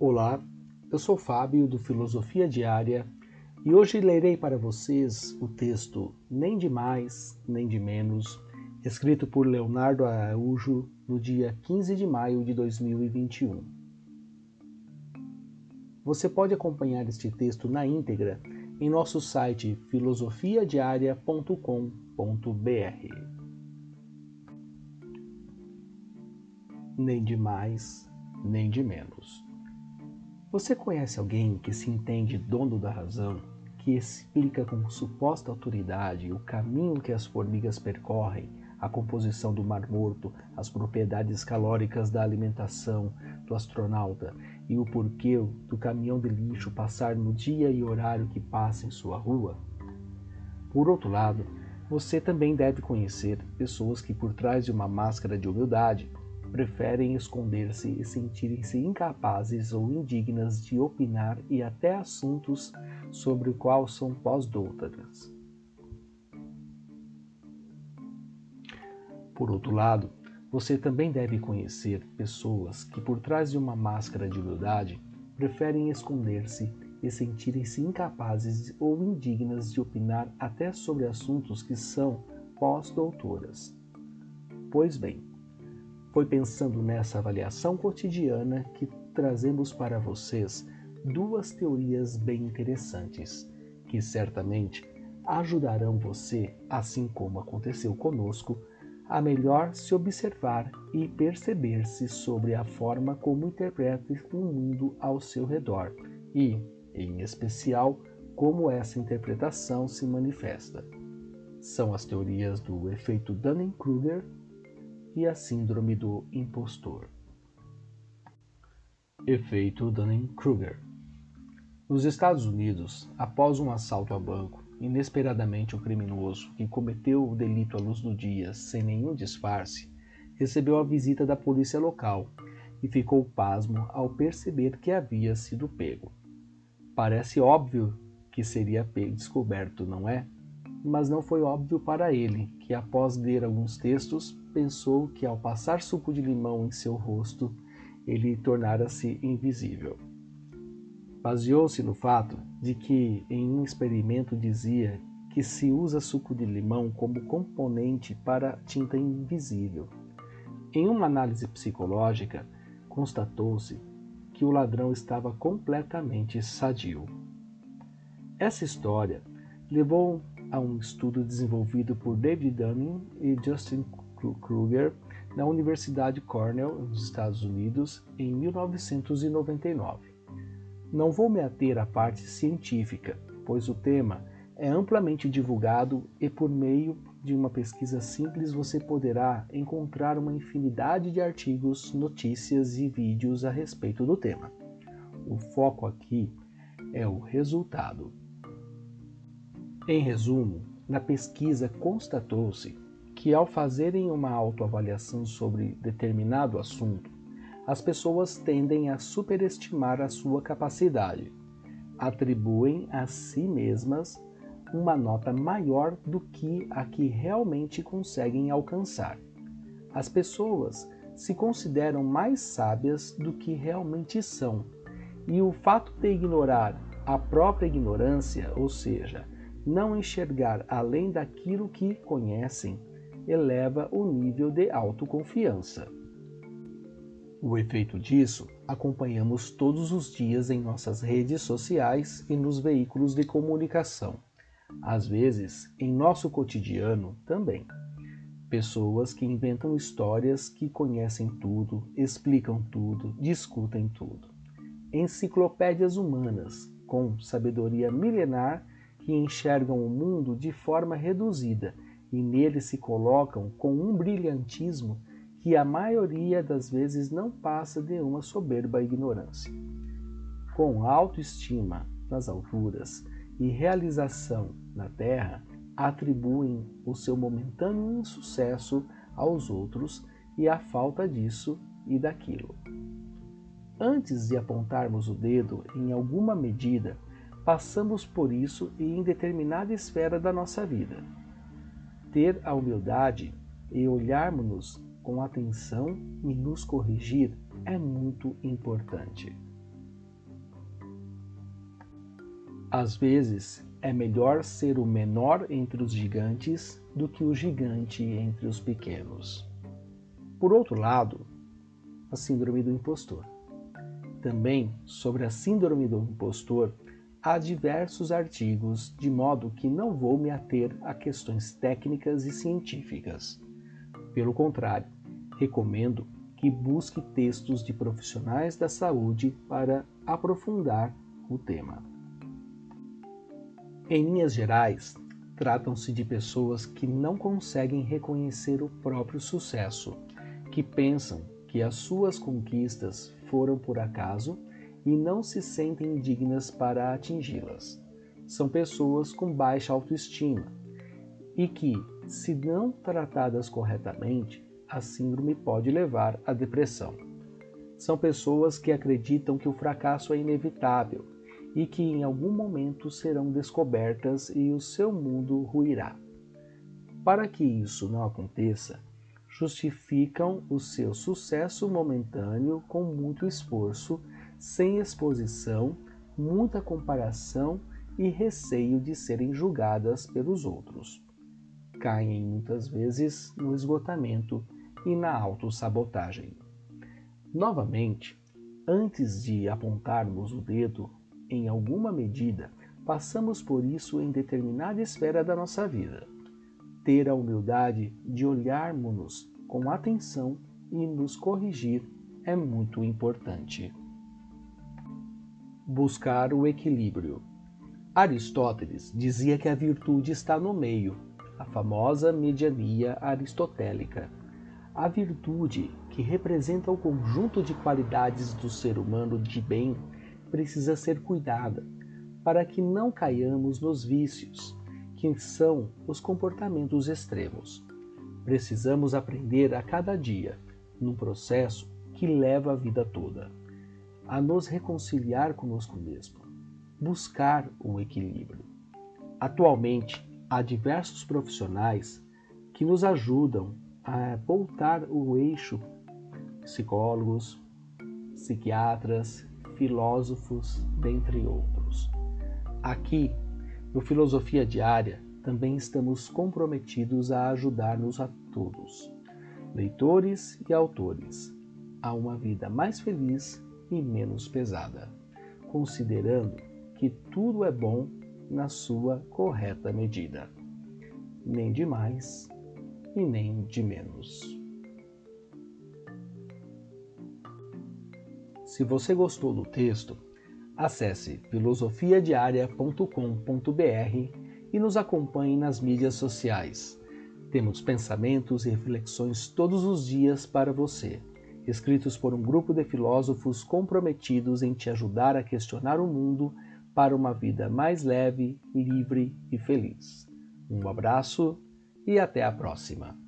Olá, eu sou Fábio do Filosofia Diária e hoje lerei para vocês o texto Nem de Mais, Nem de Menos, escrito por Leonardo Araújo no dia 15 de maio de 2021. Você pode acompanhar este texto na íntegra em nosso site filosofiadiaria.com.br. Nem de mais, nem de menos. Você conhece alguém que se entende dono da razão, que explica com suposta autoridade o caminho que as formigas percorrem, a composição do Mar Morto, as propriedades calóricas da alimentação do astronauta e o porquê do caminhão de lixo passar no dia e horário que passa em sua rua? Por outro lado, você também deve conhecer pessoas que, por trás de uma máscara de humildade, preferem esconder-se e sentirem-se incapazes ou indignas de opinar e até assuntos sobre o qual são pós-doutoras. Por outro lado, você também deve conhecer pessoas que, por trás de uma máscara de humildade, preferem esconder-se e sentirem-se incapazes ou indignas de opinar até sobre assuntos que são pós-doutoras. Pois bem, foi pensando nessa avaliação cotidiana que trazemos para vocês duas teorias bem interessantes, que certamente ajudarão você, assim como aconteceu conosco, a melhor se observar e perceber-se sobre a forma como interpreta o mundo ao seu redor e, em especial, como essa interpretação se manifesta. São as teorias do efeito Dunning-Kruger e a síndrome do impostor. Efeito Dunning-Kruger Nos Estados Unidos, após um assalto a banco, inesperadamente o criminoso, que cometeu o delito à luz do dia sem nenhum disfarce, recebeu a visita da polícia local e ficou pasmo ao perceber que havia sido pego. Parece óbvio que seria descoberto, não é? Mas não foi óbvio para ele, que após ler alguns textos, pensou que ao passar suco de limão em seu rosto, ele tornara-se invisível. Baseou-se no fato de que em um experimento dizia que se usa suco de limão como componente para tinta invisível. Em uma análise psicológica, constatou-se que o ladrão estava completamente sadio. Essa história levou a um estudo desenvolvido por David Dunning e Justin Kruger na Universidade Cornell, nos Estados Unidos, em 1999. Não vou me ater à parte científica, pois o tema é amplamente divulgado e por meio de uma pesquisa simples você poderá encontrar uma infinidade de artigos, notícias e vídeos a respeito do tema. O foco aqui é o resultado. Em resumo, na pesquisa constatou-se que, ao fazerem uma autoavaliação sobre determinado assunto, as pessoas tendem a superestimar a sua capacidade, atribuem a si mesmas uma nota maior do que a que realmente conseguem alcançar. As pessoas se consideram mais sábias do que realmente são, e o fato de ignorar a própria ignorância, ou seja, não enxergar além daquilo que conhecem, eleva o nível de autoconfiança. O efeito disso acompanhamos todos os dias em nossas redes sociais e nos veículos de comunicação, às vezes em nosso cotidiano também. Pessoas que inventam histórias que conhecem tudo, explicam tudo, discutem tudo. Enciclopédias humanas com sabedoria milenar que enxergam o mundo de forma reduzida e nele se colocam com um brilhantismo que a maioria das vezes não passa de uma soberba ignorância. Com autoestima nas alturas e realização na terra, atribuem o seu momentâneo insucesso aos outros e a falta disso e daquilo. Antes de apontarmos o dedo em alguma medida, passamos por isso em determinada esfera da nossa vida ter a humildade e olharmos-nos com atenção e nos corrigir é muito importante. Às vezes, é melhor ser o menor entre os gigantes do que o gigante entre os pequenos. Por outro lado, a síndrome do impostor. Também sobre a síndrome do impostor há diversos artigos, de modo que não vou me ater a questões técnicas e científicas. Pelo contrário, recomendo que busque textos de profissionais da saúde para aprofundar o tema. Em linhas gerais, tratam-se de pessoas que não conseguem reconhecer o próprio sucesso, que pensam que as suas conquistas foram por acaso e não se sentem dignas para atingi-las. São pessoas com baixa autoestima e que, se não tratadas corretamente, a síndrome pode levar à depressão. São pessoas que acreditam que o fracasso é inevitável e que em algum momento serão descobertas e o seu mundo ruirá. Para que isso não aconteça, justificam o seu sucesso momentâneo com muito esforço, sem exposição, muita comparação e receio de serem julgadas pelos outros. Caem muitas vezes no esgotamento e na autossabotagem. Novamente, antes de apontarmos o dedo em alguma medida, passamos por isso em determinada esfera da nossa vida. Ter a humildade de olharmos-nos com atenção e nos corrigir é muito importante. Buscar o equilíbrio. Aristóteles dizia que a virtude está no meio, a famosa mediania aristotélica. A virtude, que representa o conjunto de qualidades do ser humano de bem, precisa ser cuidada para que não caiamos nos vícios, que são os comportamentos extremos. Precisamos aprender a cada dia, num processo que leva a vida toda, a nos reconciliar conosco mesmo, buscar o equilíbrio. Atualmente, há diversos profissionais que nos ajudam a voltar o eixo psicólogos, psiquiatras, filósofos, dentre outros. Aqui, no Filosofia Diária, também estamos comprometidos a ajudar-nos a todos, leitores e autores, a uma vida mais feliz e menos pesada, considerando que tudo é bom na sua correta medida, nem de mais e nem de menos. Se você gostou do texto, acesse filosofiadiaria.com.br e nos acompanhe nas mídias sociais. Temos pensamentos e reflexões todos os dias para você, escritos por um grupo de filósofos comprometidos em te ajudar a questionar o mundo para uma vida mais leve, livre e feliz. Um abraço e até a próxima!